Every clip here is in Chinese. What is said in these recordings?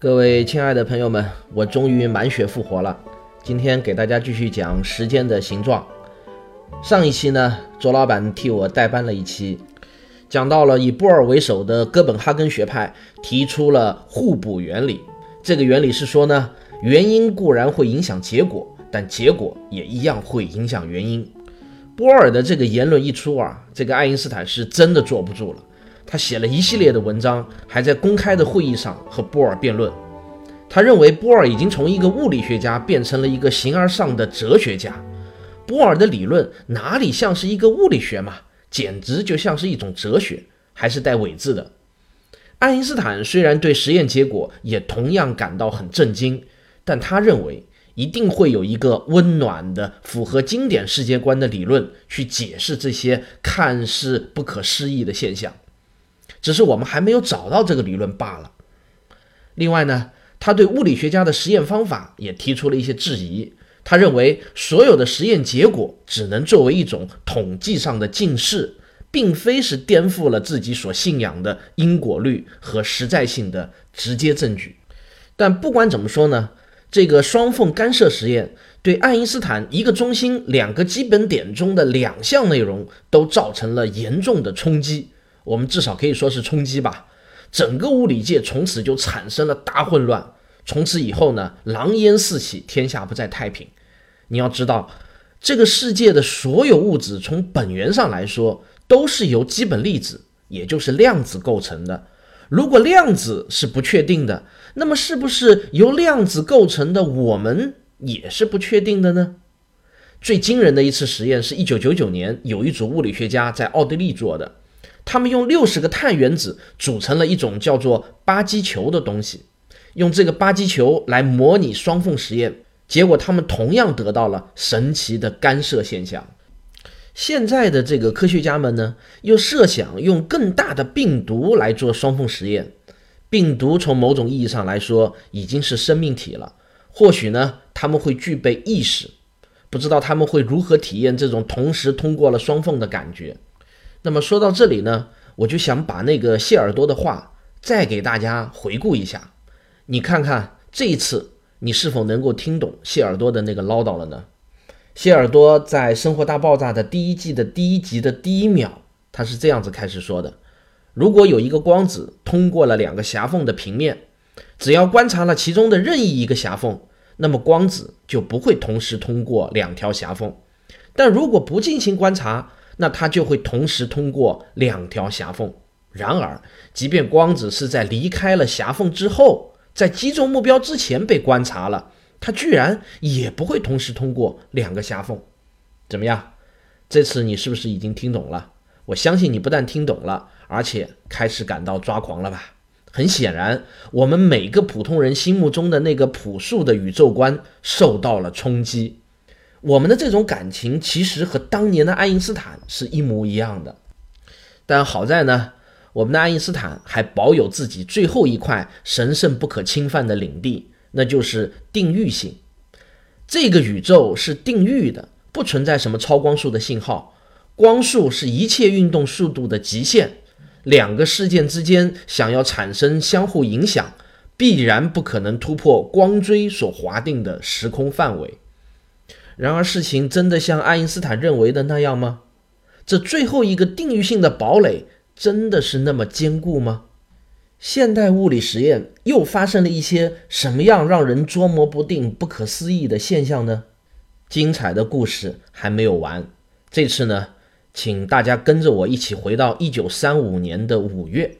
各位亲爱的朋友们，我终于满血复活了。今天给大家继续讲时间的形状。上一期呢，卓老板替我代班了一期，讲到了以波尔为首的哥本哈根学派提出了互补原理。这个原理是说呢，原因固然会影响结果，但结果也一样会影响原因。波尔的这个言论一出啊，这个爱因斯坦是真的坐不住了。他写了一系列的文章，还在公开的会议上和波尔辩论。他认为波尔已经从一个物理学家变成了一个形而上的哲学家。波尔的理论哪里像是一个物理学嘛，简直就像是一种哲学，还是带伪字的。爱因斯坦虽然对实验结果也同样感到很震惊，但他认为一定会有一个温暖的、符合经典世界观的理论去解释这些看似不可思议的现象。只是我们还没有找到这个理论罢了。另外呢，他对物理学家的实验方法也提出了一些质疑。他认为所有的实验结果只能作为一种统计上的近似，并非是颠覆了自己所信仰的因果律和实在性的直接证据。但不管怎么说呢，这个双缝干涉实验对爱因斯坦一个中心两个基本点中的两项内容都造成了严重的冲击。我们至少可以说是冲击吧，整个物理界从此就产生了大混乱。从此以后呢，狼烟四起，天下不再太平。你要知道，这个世界的所有物质从本源上来说都是由基本粒子，也就是量子构成的。如果量子是不确定的，那么是不是由量子构成的我们也是不确定的呢？最惊人的一次实验是一九九九年，有一组物理学家在奥地利做的。他们用六十个碳原子组成了一种叫做巴基球的东西，用这个巴基球来模拟双缝实验，结果他们同样得到了神奇的干涉现象。现在的这个科学家们呢，又设想用更大的病毒来做双缝实验。病毒从某种意义上来说已经是生命体了，或许呢他们会具备意识，不知道他们会如何体验这种同时通过了双缝的感觉。那么说到这里呢，我就想把那个谢耳朵的话再给大家回顾一下，你看看这一次你是否能够听懂谢耳朵的那个唠叨了呢？谢耳朵在《生活大爆炸》的第一季的第一集的第一秒，他是这样子开始说的：如果有一个光子通过了两个狭缝的平面，只要观察了其中的任意一个狭缝，那么光子就不会同时通过两条狭缝；但如果不进行观察，那它就会同时通过两条狭缝。然而，即便光子是在离开了狭缝之后，在击中目标之前被观察了，它居然也不会同时通过两个狭缝。怎么样？这次你是不是已经听懂了？我相信你不但听懂了，而且开始感到抓狂了吧？很显然，我们每个普通人心目中的那个朴素的宇宙观受到了冲击。我们的这种感情其实和当年的爱因斯坦是一模一样的，但好在呢，我们的爱因斯坦还保有自己最后一块神圣不可侵犯的领地，那就是定域性。这个宇宙是定域的，不存在什么超光速的信号，光速是一切运动速度的极限。两个事件之间想要产生相互影响，必然不可能突破光锥所划定的时空范围。然而，事情真的像爱因斯坦认为的那样吗？这最后一个定域性的堡垒真的是那么坚固吗？现代物理实验又发生了一些什么样让人捉摸不定、不可思议的现象呢？精彩的故事还没有完。这次呢，请大家跟着我一起回到一九三五年的五月，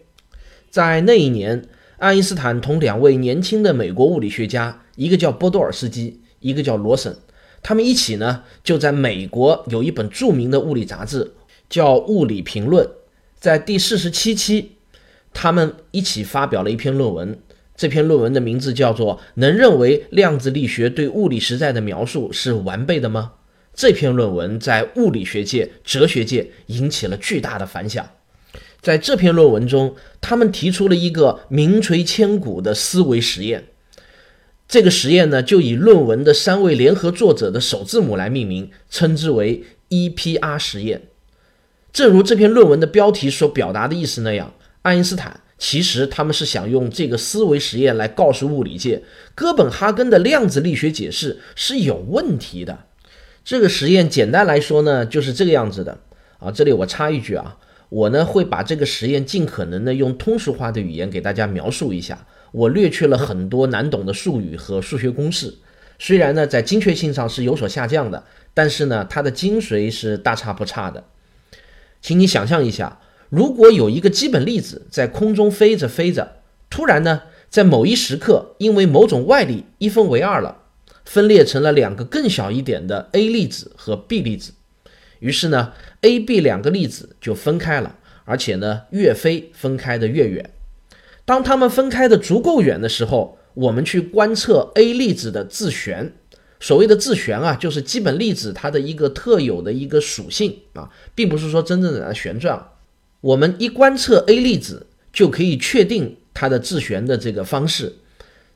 在那一年，爱因斯坦同两位年轻的美国物理学家，一个叫波多尔斯基，一个叫罗森。他们一起呢，就在美国有一本著名的物理杂志，叫《物理评论》。在第四十七期，他们一起发表了一篇论文。这篇论文的名字叫做《能认为量子力学对物理实在的描述是完备的吗》。这篇论文在物理学界、哲学界引起了巨大的反响。在这篇论文中，他们提出了一个名垂千古的思维实验。这个实验呢，就以论文的三位联合作者的首字母来命名，称之为 EPR 实验。正如这篇论文的标题所表达的意思那样，爱因斯坦其实他们是想用这个思维实验来告诉物理界，哥本哈根的量子力学解释是有问题的。这个实验简单来说呢，就是这个样子的啊。这里我插一句啊，我呢会把这个实验尽可能的用通俗化的语言给大家描述一下。我略去了很多难懂的术语和数学公式，虽然呢在精确性上是有所下降的，但是呢它的精髓是大差不差的。请你想象一下，如果有一个基本粒子在空中飞着飞着，突然呢在某一时刻因为某种外力一分为二了，分裂成了两个更小一点的 A 粒子和 B 粒子，于是呢 A、B 两个粒子就分开了，而且呢越飞分开的越远。当它们分开的足够远的时候，我们去观测 A 粒子的自旋。所谓的自旋啊，就是基本粒子它的一个特有的一个属性啊，并不是说真正的它旋转。我们一观测 A 粒子，就可以确定它的自旋的这个方式。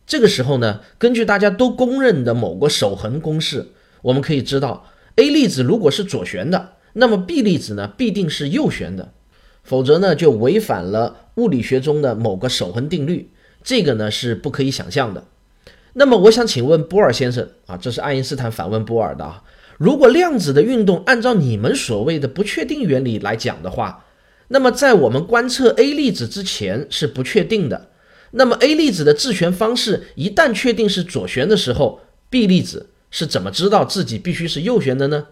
这个时候呢，根据大家都公认的某个守恒公式，我们可以知道 A 粒子如果是左旋的，那么 B 粒子呢必定是右旋的。否则呢，就违反了物理学中的某个守恒定律，这个呢是不可以想象的。那么，我想请问波尔先生啊，这是爱因斯坦反问波尔的啊，如果量子的运动按照你们所谓的不确定原理来讲的话，那么在我们观测 A 粒子之前是不确定的。那么 A 粒子的自旋方式一旦确定是左旋的时候，B 粒子是怎么知道自己必须是右旋的呢？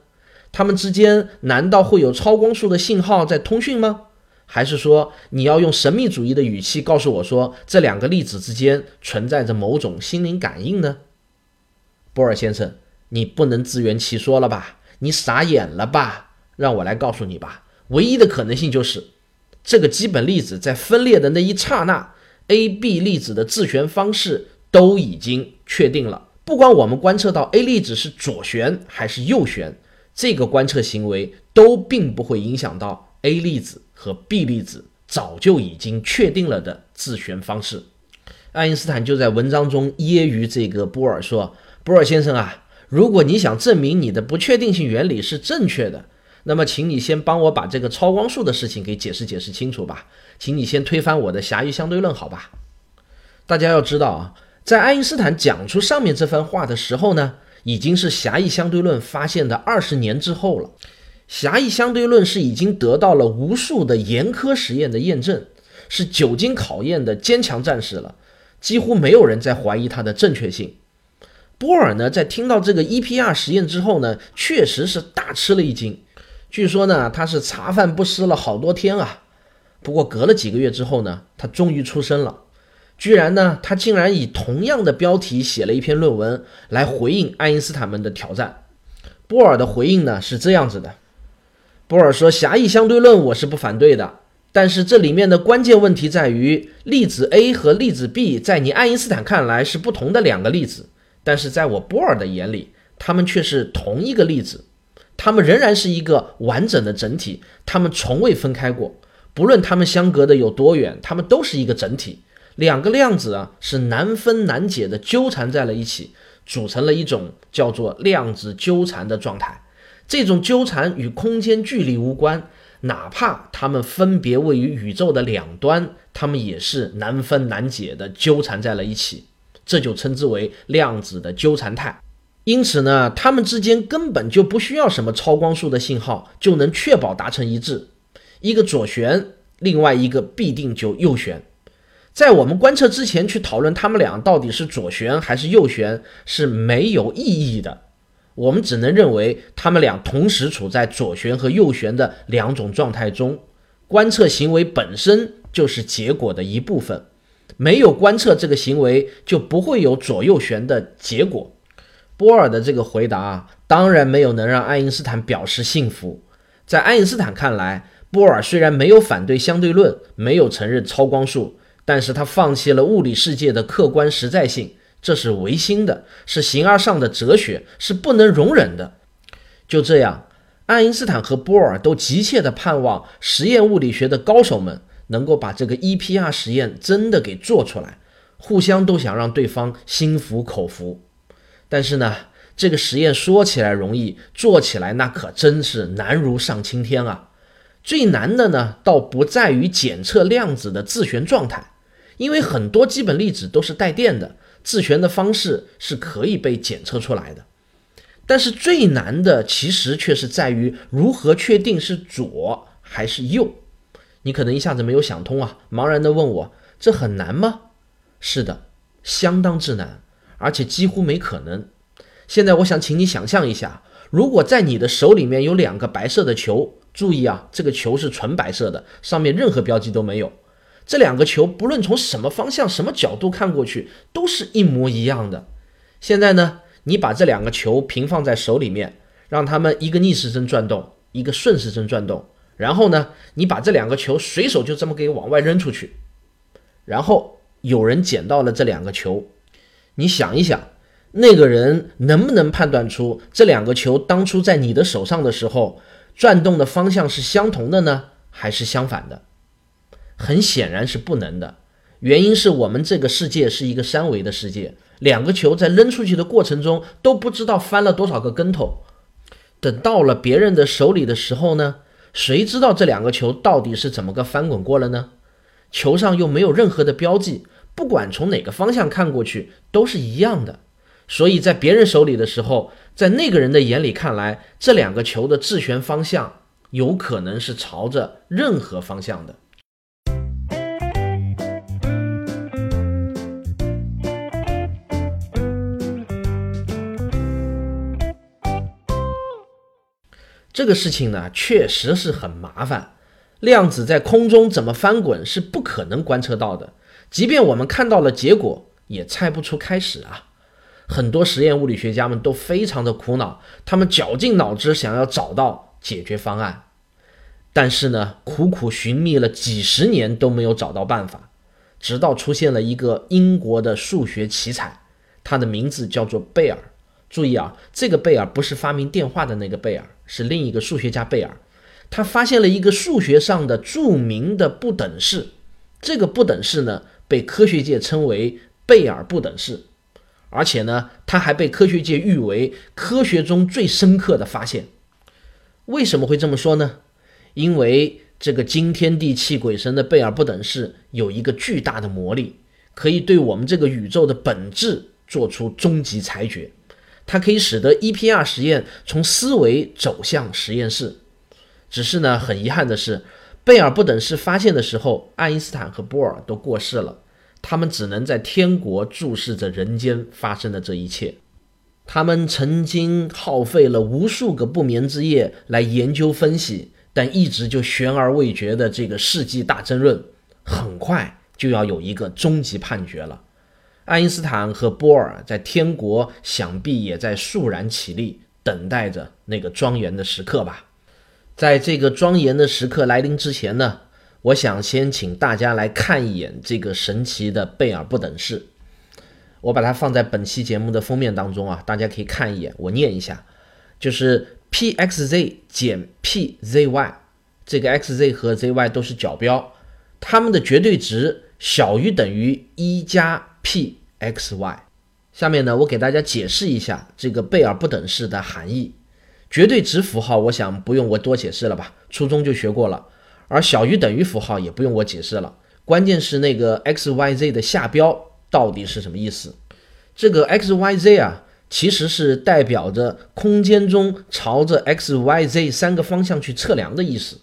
它们之间难道会有超光速的信号在通讯吗？还是说你要用神秘主义的语气告诉我说这两个粒子之间存在着某种心灵感应呢？波尔先生，你不能自圆其说了吧？你傻眼了吧？让我来告诉你吧。唯一的可能性就是这个基本粒子在分裂的那一刹那，A、B 粒子的自旋方式都已经确定了。不管我们观测到 A 粒子是左旋还是右旋，这个观测行为都并不会影响到 A 粒子。和 B 粒子早就已经确定了的自旋方式，爱因斯坦就在文章中揶揄这个波尔说：“波尔先生啊，如果你想证明你的不确定性原理是正确的，那么请你先帮我把这个超光速的事情给解释解释清楚吧，请你先推翻我的狭义相对论，好吧？”大家要知道啊，在爱因斯坦讲出上面这番话的时候呢，已经是狭义相对论发现的二十年之后了。狭义相对论是已经得到了无数的严苛实验的验证，是久经考验的坚强战士了，几乎没有人在怀疑它的正确性。波尔呢，在听到这个 EPR 实验之后呢，确实是大吃了一惊。据说呢，他是茶饭不思了好多天啊。不过隔了几个月之后呢，他终于出声了，居然呢，他竟然以同样的标题写了一篇论文来回应爱因斯坦们的挑战。波尔的回应呢是这样子的。波尔说：“狭义相对论我是不反对的，但是这里面的关键问题在于，粒子 A 和粒子 B 在你爱因斯坦看来是不同的两个粒子，但是在我波尔的眼里，它们却是同一个粒子，它们仍然是一个完整的整体，它们从未分开过。不论它们相隔的有多远，它们都是一个整体。两个量子啊，是难分难解的纠缠在了一起，组成了一种叫做量子纠缠的状态。”这种纠缠与空间距离无关，哪怕它们分别位于宇宙的两端，它们也是难分难解的纠缠在了一起。这就称之为量子的纠缠态。因此呢，它们之间根本就不需要什么超光速的信号，就能确保达成一致。一个左旋，另外一个必定就右旋。在我们观测之前去讨论它们俩到底是左旋还是右旋是没有意义的。我们只能认为他们俩同时处在左旋和右旋的两种状态中，观测行为本身就是结果的一部分，没有观测这个行为就不会有左右旋的结果。波尔的这个回答当然没有能让爱因斯坦表示信服。在爱因斯坦看来，波尔虽然没有反对相对论，没有承认超光速，但是他放弃了物理世界的客观实在性，这是唯心的，是形而上的哲学，是不能容忍的。就这样，爱因斯坦和波尔都急切地盼望实验物理学的高手们能够把这个 EPR 实验真的给做出来，互相都想让对方心服口服。但是呢，这个实验说起来容易，做起来那可真是难如上青天啊！最难的呢，倒不在于检测量子的自旋状态，因为很多基本粒子都是带电的，自旋的方式是可以被检测出来的。但是最难的其实却是在于如何确定是左还是右。你可能一下子没有想通啊，茫然地问我：“这很难吗？”是的，相当之难，而且几乎没可能。现在我想请你想象一下，如果在你的手里面有两个白色的球。注意啊，这个球是纯白色的，上面任何标记都没有。这两个球不论从什么方向、什么角度看过去，都是一模一样的。现在呢，你把这两个球平放在手里面，让它们一个逆时针转动，一个顺时针转动。然后呢，你把这两个球随手就这么给往外扔出去。然后有人捡到了这两个球，你想一想，那个人能不能判断出这两个球当初在你的手上的时候？转动的方向是相同的呢，还是相反的？很显然是不能的。原因是我们这个世界是一个三维的世界，两个球在扔出去的过程中都不知道翻了多少个跟头。等到了别人的手里的时候呢，谁知道这两个球到底是怎么个翻滚过了呢？球上又没有任何的标记，不管从哪个方向看过去都是一样的。所以在别人手里的时候。在那个人的眼里看来，这两个球的自旋方向有可能是朝着任何方向的。这个事情呢，确实是很麻烦。量子在空中怎么翻滚是不可能观测到的，即便我们看到了结果，也猜不出开始啊。很多实验物理学家们都非常的苦恼，他们绞尽脑汁想要找到解决方案，但是呢，苦苦寻觅了几十年都没有找到办法，直到出现了一个英国的数学奇才，他的名字叫做贝尔。注意啊，这个贝尔不是发明电话的那个贝尔，是另一个数学家贝尔。他发现了一个数学上的著名的不等式，这个不等式呢，被科学界称为贝尔不等式。而且呢，他还被科学界誉为科学中最深刻的发现。为什么会这么说呢？因为这个惊天地泣鬼神的贝尔不等式有一个巨大的魔力，可以对我们这个宇宙的本质做出终极裁决。它可以使得 EPR 实验从思维走向实验室。只是呢，很遗憾的是，贝尔不等式发现的时候，爱因斯坦和波尔都过世了。他们只能在天国注视着人间发生的这一切。他们曾经耗费了无数个不眠之夜来研究分析，但一直就悬而未决的这个世纪大争论，很快就要有一个终极判决了。爱因斯坦和波尔在天国想必也在肃然起立，等待着那个庄严的时刻吧。在这个庄严的时刻来临之前呢？我想先请大家来看一眼这个神奇的贝尔不等式，我把它放在本期节目的封面当中啊，大家可以看一眼，我念一下，就是 p x z 减 p z y，这个 x z 和 z y 都是角标，它们的绝对值小于等于一加 p x y。下面呢，我给大家解释一下这个贝尔不等式的含义。绝对值符号，我想不用我多解释了吧，初中就学过了。而小于等于符号也不用我解释了，关键是那个 x y z 的下标到底是什么意思？这个 x y z 啊，其实是代表着空间中朝着 x y z 三个方向去测量的意思。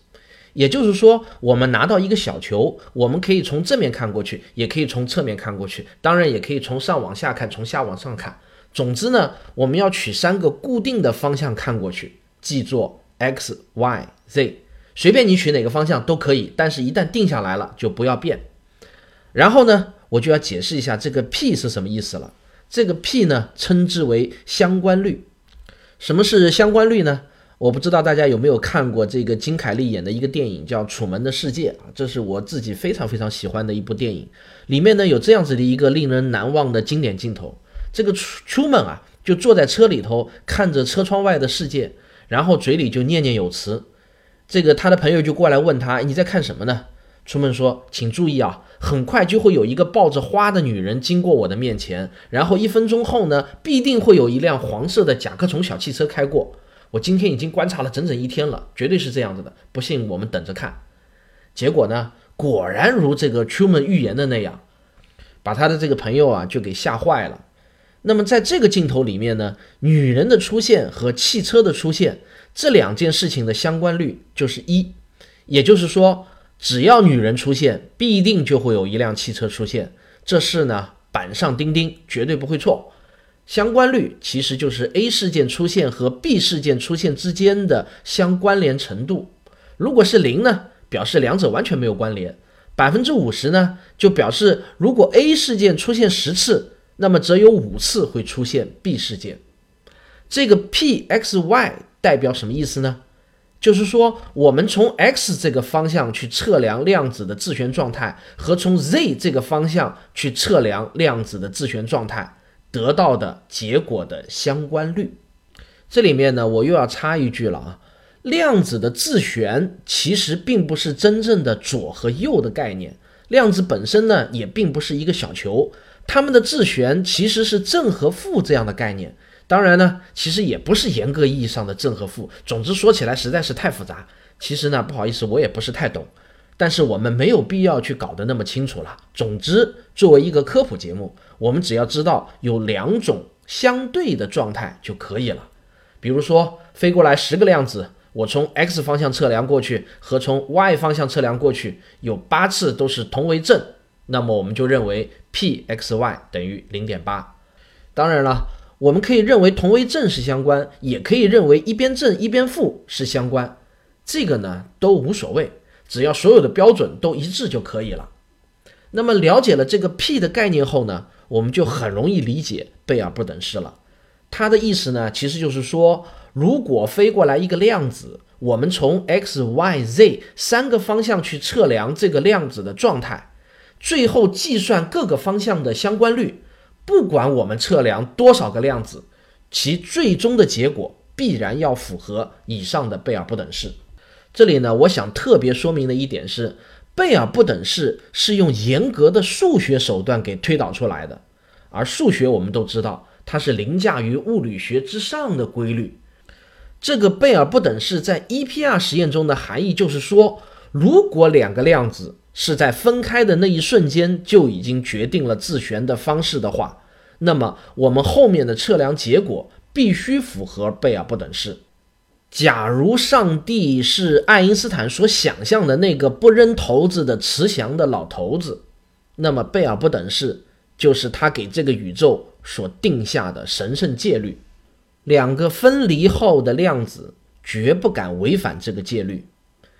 也就是说，我们拿到一个小球，我们可以从正面看过去，也可以从侧面看过去，当然也可以从上往下看，从下往上看。总之呢，我们要取三个固定的方向看过去，记作 x y z。随便你取哪个方向都可以，但是一旦定下来了就不要变。然后呢，我就要解释一下这个 p 是什么意思了。这个 p 呢，称之为相关率。什么是相关率呢？我不知道大家有没有看过这个金凯利演的一个电影，叫《楚门的世界》啊，这是我自己非常非常喜欢的一部电影。里面呢有这样子的一个令人难忘的经典镜头，这个楚楚门啊就坐在车里头看着车窗外的世界，然后嘴里就念念有词。这个他的朋友就过来问他：“你在看什么呢？”楚门说：“请注意啊，很快就会有一个抱着花的女人经过我的面前，然后一分钟后呢，必定会有一辆黄色的甲壳虫小汽车开过。”我今天已经观察了整整一天了，绝对是这样子的。不信我们等着看。结果呢，果然如这个 Truman 预言的那样，把他的这个朋友啊就给吓坏了。那么在这个镜头里面呢，女人的出现和汽车的出现这两件事情的相关率就是一，也就是说，只要女人出现，必定就会有一辆汽车出现。这事呢，板上钉钉，绝对不会错。相关率其实就是 A 事件出现和 B 事件出现之间的相关联程度。如果是零呢，表示两者完全没有关联；百分之五十呢，就表示如果 A 事件出现十次，那么则有五次会出现 B 事件。这个 P X Y 代表什么意思呢？就是说，我们从 X 这个方向去测量量子的自旋状态，和从 Z 这个方向去测量量子的自旋状态。得到的结果的相关率，这里面呢，我又要插一句了啊，量子的自旋其实并不是真正的左和右的概念，量子本身呢也并不是一个小球，它们的自旋其实是正和负这样的概念，当然呢，其实也不是严格意义上的正和负，总之说起来实在是太复杂，其实呢，不好意思，我也不是太懂。但是我们没有必要去搞得那么清楚了。总之，作为一个科普节目，我们只要知道有两种相对的状态就可以了。比如说，飞过来十个量子，我从 x 方向测量过去和从 y 方向测量过去有八次都是同为正，那么我们就认为 p x y 等于零点八。当然了，我们可以认为同为正是相关，也可以认为一边正一边负是相关，这个呢都无所谓。只要所有的标准都一致就可以了。那么了解了这个 P 的概念后呢，我们就很容易理解贝尔不等式了。它的意思呢，其实就是说，如果飞过来一个量子，我们从 x、y、z 三个方向去测量这个量子的状态，最后计算各个方向的相关率，不管我们测量多少个量子，其最终的结果必然要符合以上的贝尔不等式。这里呢，我想特别说明的一点是，贝尔不等式是用严格的数学手段给推导出来的，而数学我们都知道，它是凌驾于物理学之上的规律。这个贝尔不等式在 EPR 实验中的含义就是说，如果两个量子是在分开的那一瞬间就已经决定了自旋的方式的话，那么我们后面的测量结果必须符合贝尔不等式。假如上帝是爱因斯坦所想象的那个不扔骰子的慈祥的老头子，那么贝尔不等式就是他给这个宇宙所定下的神圣戒律。两个分离后的量子绝不敢违反这个戒律。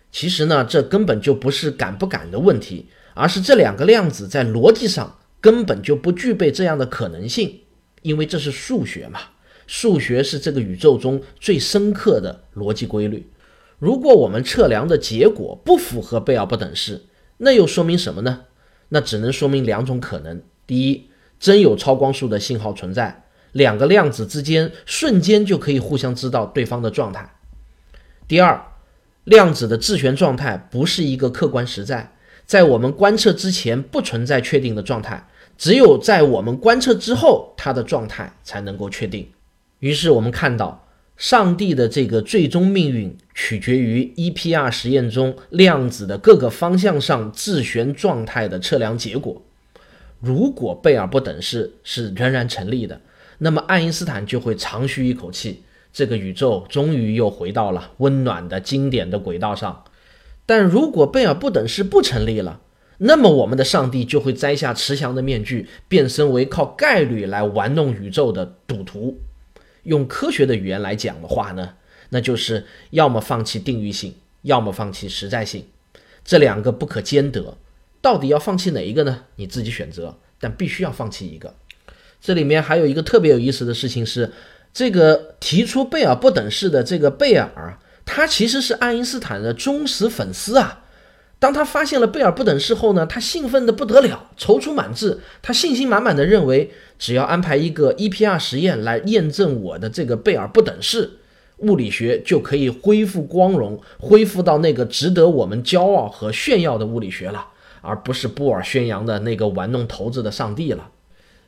其实呢，这根本就不是敢不敢的问题，而是这两个量子在逻辑上根本就不具备这样的可能性，因为这是数学嘛。数学是这个宇宙中最深刻的逻辑规律。如果我们测量的结果不符合贝尔不等式，那又说明什么呢？那只能说明两种可能：第一，真有超光速的信号存在，两个量子之间瞬间就可以互相知道对方的状态；第二，量子的自旋状态不是一个客观实在，在我们观测之前不存在确定的状态，只有在我们观测之后，它的状态才能够确定。于是我们看到，上帝的这个最终命运取决于 EPR 实验中量子的各个方向上自旋状态的测量结果。如果贝尔不等式是仍然成立的，那么爱因斯坦就会长吁一口气，这个宇宙终于又回到了温暖的经典的轨道上。但如果贝尔不等式不成立了，那么我们的上帝就会摘下慈祥的面具，变身为靠概率来玩弄宇宙的赌徒。用科学的语言来讲的话呢，那就是要么放弃定域性，要么放弃实在性，这两个不可兼得。到底要放弃哪一个呢？你自己选择，但必须要放弃一个。这里面还有一个特别有意思的事情是，这个提出贝尔不等式的这个贝尔，他其实是爱因斯坦的忠实粉丝啊。当他发现了贝尔不等式后呢，他兴奋的不得了，踌躇满志。他信心满满的认为，只要安排一个 EPR 实验来验证我的这个贝尔不等式，物理学就可以恢复光荣，恢复到那个值得我们骄傲和炫耀的物理学了，而不是波尔宣扬的那个玩弄骰子的上帝了。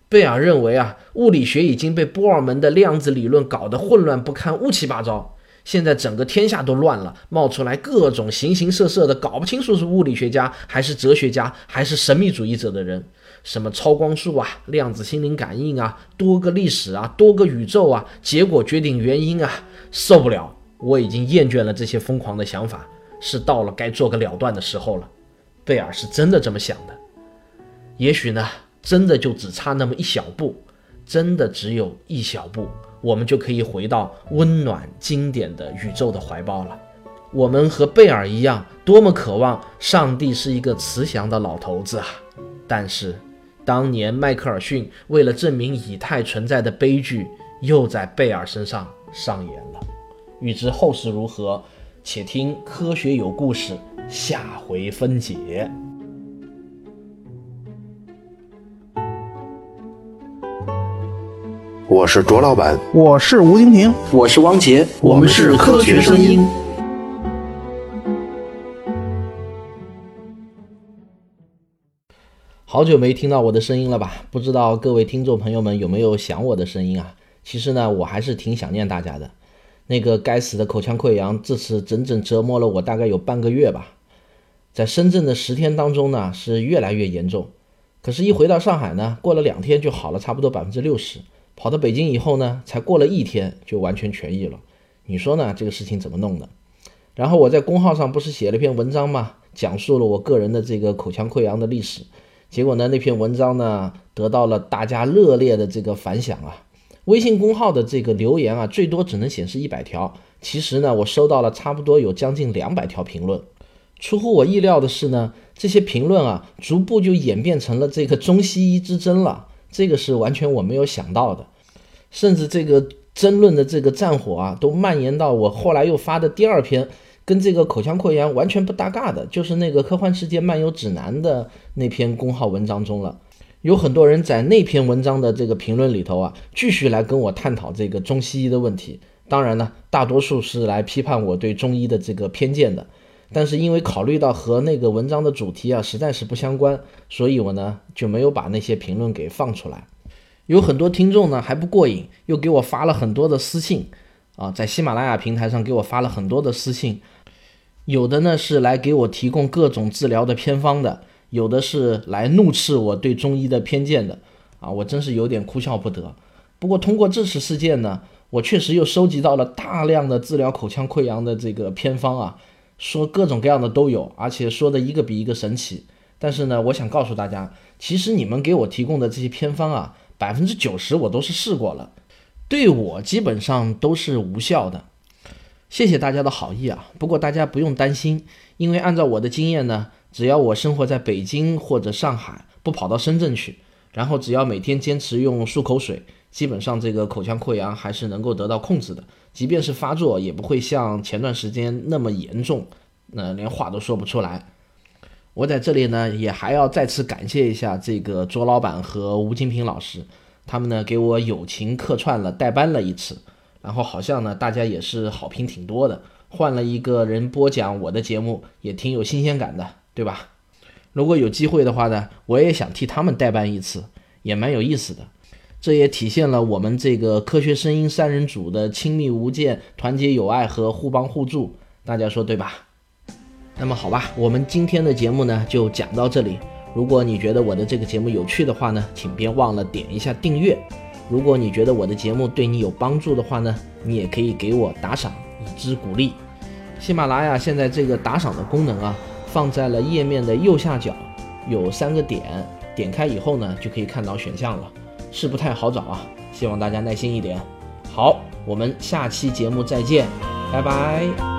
贝尔认为啊，物理学已经被波尔门的量子理论搞得混乱不堪、乌七八糟。现在整个天下都乱了，冒出来各种形形色色的，搞不清楚是物理学家还是哲学家还是神秘主义者的人。什么超光速啊、量子心灵感应啊、多个历史啊、多个宇宙啊、结果决定原因啊，受不了！我已经厌倦了这些疯狂的想法，是到了该做个了断的时候了。贝尔是真的这么想的，也许呢，真的就只差那么一小步，真的只有一小步。我们就可以回到温暖经典的宇宙的怀抱了。我们和贝尔一样，多么渴望上帝是一个慈祥的老头子啊！但是，当年迈克尔逊为了证明以太存在的悲剧，又在贝尔身上上演了。欲知后事如何，且听科学有故事下回分解。我是卓老板，我是吴京平，我是汪杰，我们是科学声音。好久没听到我的声音了吧？不知道各位听众朋友们有没有想我的声音啊？其实呢，我还是挺想念大家的。那个该死的口腔溃疡，这次整整折磨了我大概有半个月吧。在深圳的十天当中呢，是越来越严重。可是，一回到上海呢，过了两天就好了，差不多百分之六十。跑到北京以后呢，才过了一天就完全痊愈了。你说呢？这个事情怎么弄的？然后我在公号上不是写了篇文章吗？讲述了我个人的这个口腔溃疡的历史。结果呢，那篇文章呢得到了大家热烈的这个反响啊。微信公号的这个留言啊，最多只能显示一百条。其实呢，我收到了差不多有将近两百条评论。出乎我意料的是呢，这些评论啊，逐步就演变成了这个中西医之争了。这个是完全我没有想到的，甚至这个争论的这个战火啊，都蔓延到我后来又发的第二篇，跟这个口腔溃疡完全不搭嘎的，就是那个《科幻世界漫游指南》的那篇公号文章中了。有很多人在那篇文章的这个评论里头啊，继续来跟我探讨这个中西医的问题。当然呢，大多数是来批判我对中医的这个偏见的。但是因为考虑到和那个文章的主题啊实在是不相关，所以我呢就没有把那些评论给放出来。有很多听众呢还不过瘾，又给我发了很多的私信啊，在喜马拉雅平台上给我发了很多的私信，有的呢是来给我提供各种治疗的偏方的，有的是来怒斥我对中医的偏见的啊，我真是有点哭笑不得。不过通过这次事件呢，我确实又收集到了大量的治疗口腔溃疡的这个偏方啊。说各种各样的都有，而且说的一个比一个神奇。但是呢，我想告诉大家，其实你们给我提供的这些偏方啊，百分之九十我都是试过了，对我基本上都是无效的。谢谢大家的好意啊，不过大家不用担心，因为按照我的经验呢，只要我生活在北京或者上海，不跑到深圳去，然后只要每天坚持用漱口水。基本上这个口腔溃疡还是能够得到控制的，即便是发作，也不会像前段时间那么严重，那连话都说不出来。我在这里呢，也还要再次感谢一下这个卓老板和吴金平老师，他们呢给我友情客串了代班了一次，然后好像呢大家也是好评挺多的，换了一个人播讲我的节目也挺有新鲜感的，对吧？如果有机会的话呢，我也想替他们代班一次，也蛮有意思的。这也体现了我们这个科学声音三人组的亲密无间、团结友爱和互帮互助，大家说对吧？那么好吧，我们今天的节目呢就讲到这里。如果你觉得我的这个节目有趣的话呢，请别忘了点一下订阅。如果你觉得我的节目对你有帮助的话呢，你也可以给我打赏以资鼓励。喜马拉雅现在这个打赏的功能啊，放在了页面的右下角，有三个点，点开以后呢，就可以看到选项了。是不太好找啊，希望大家耐心一点。好，我们下期节目再见，拜拜。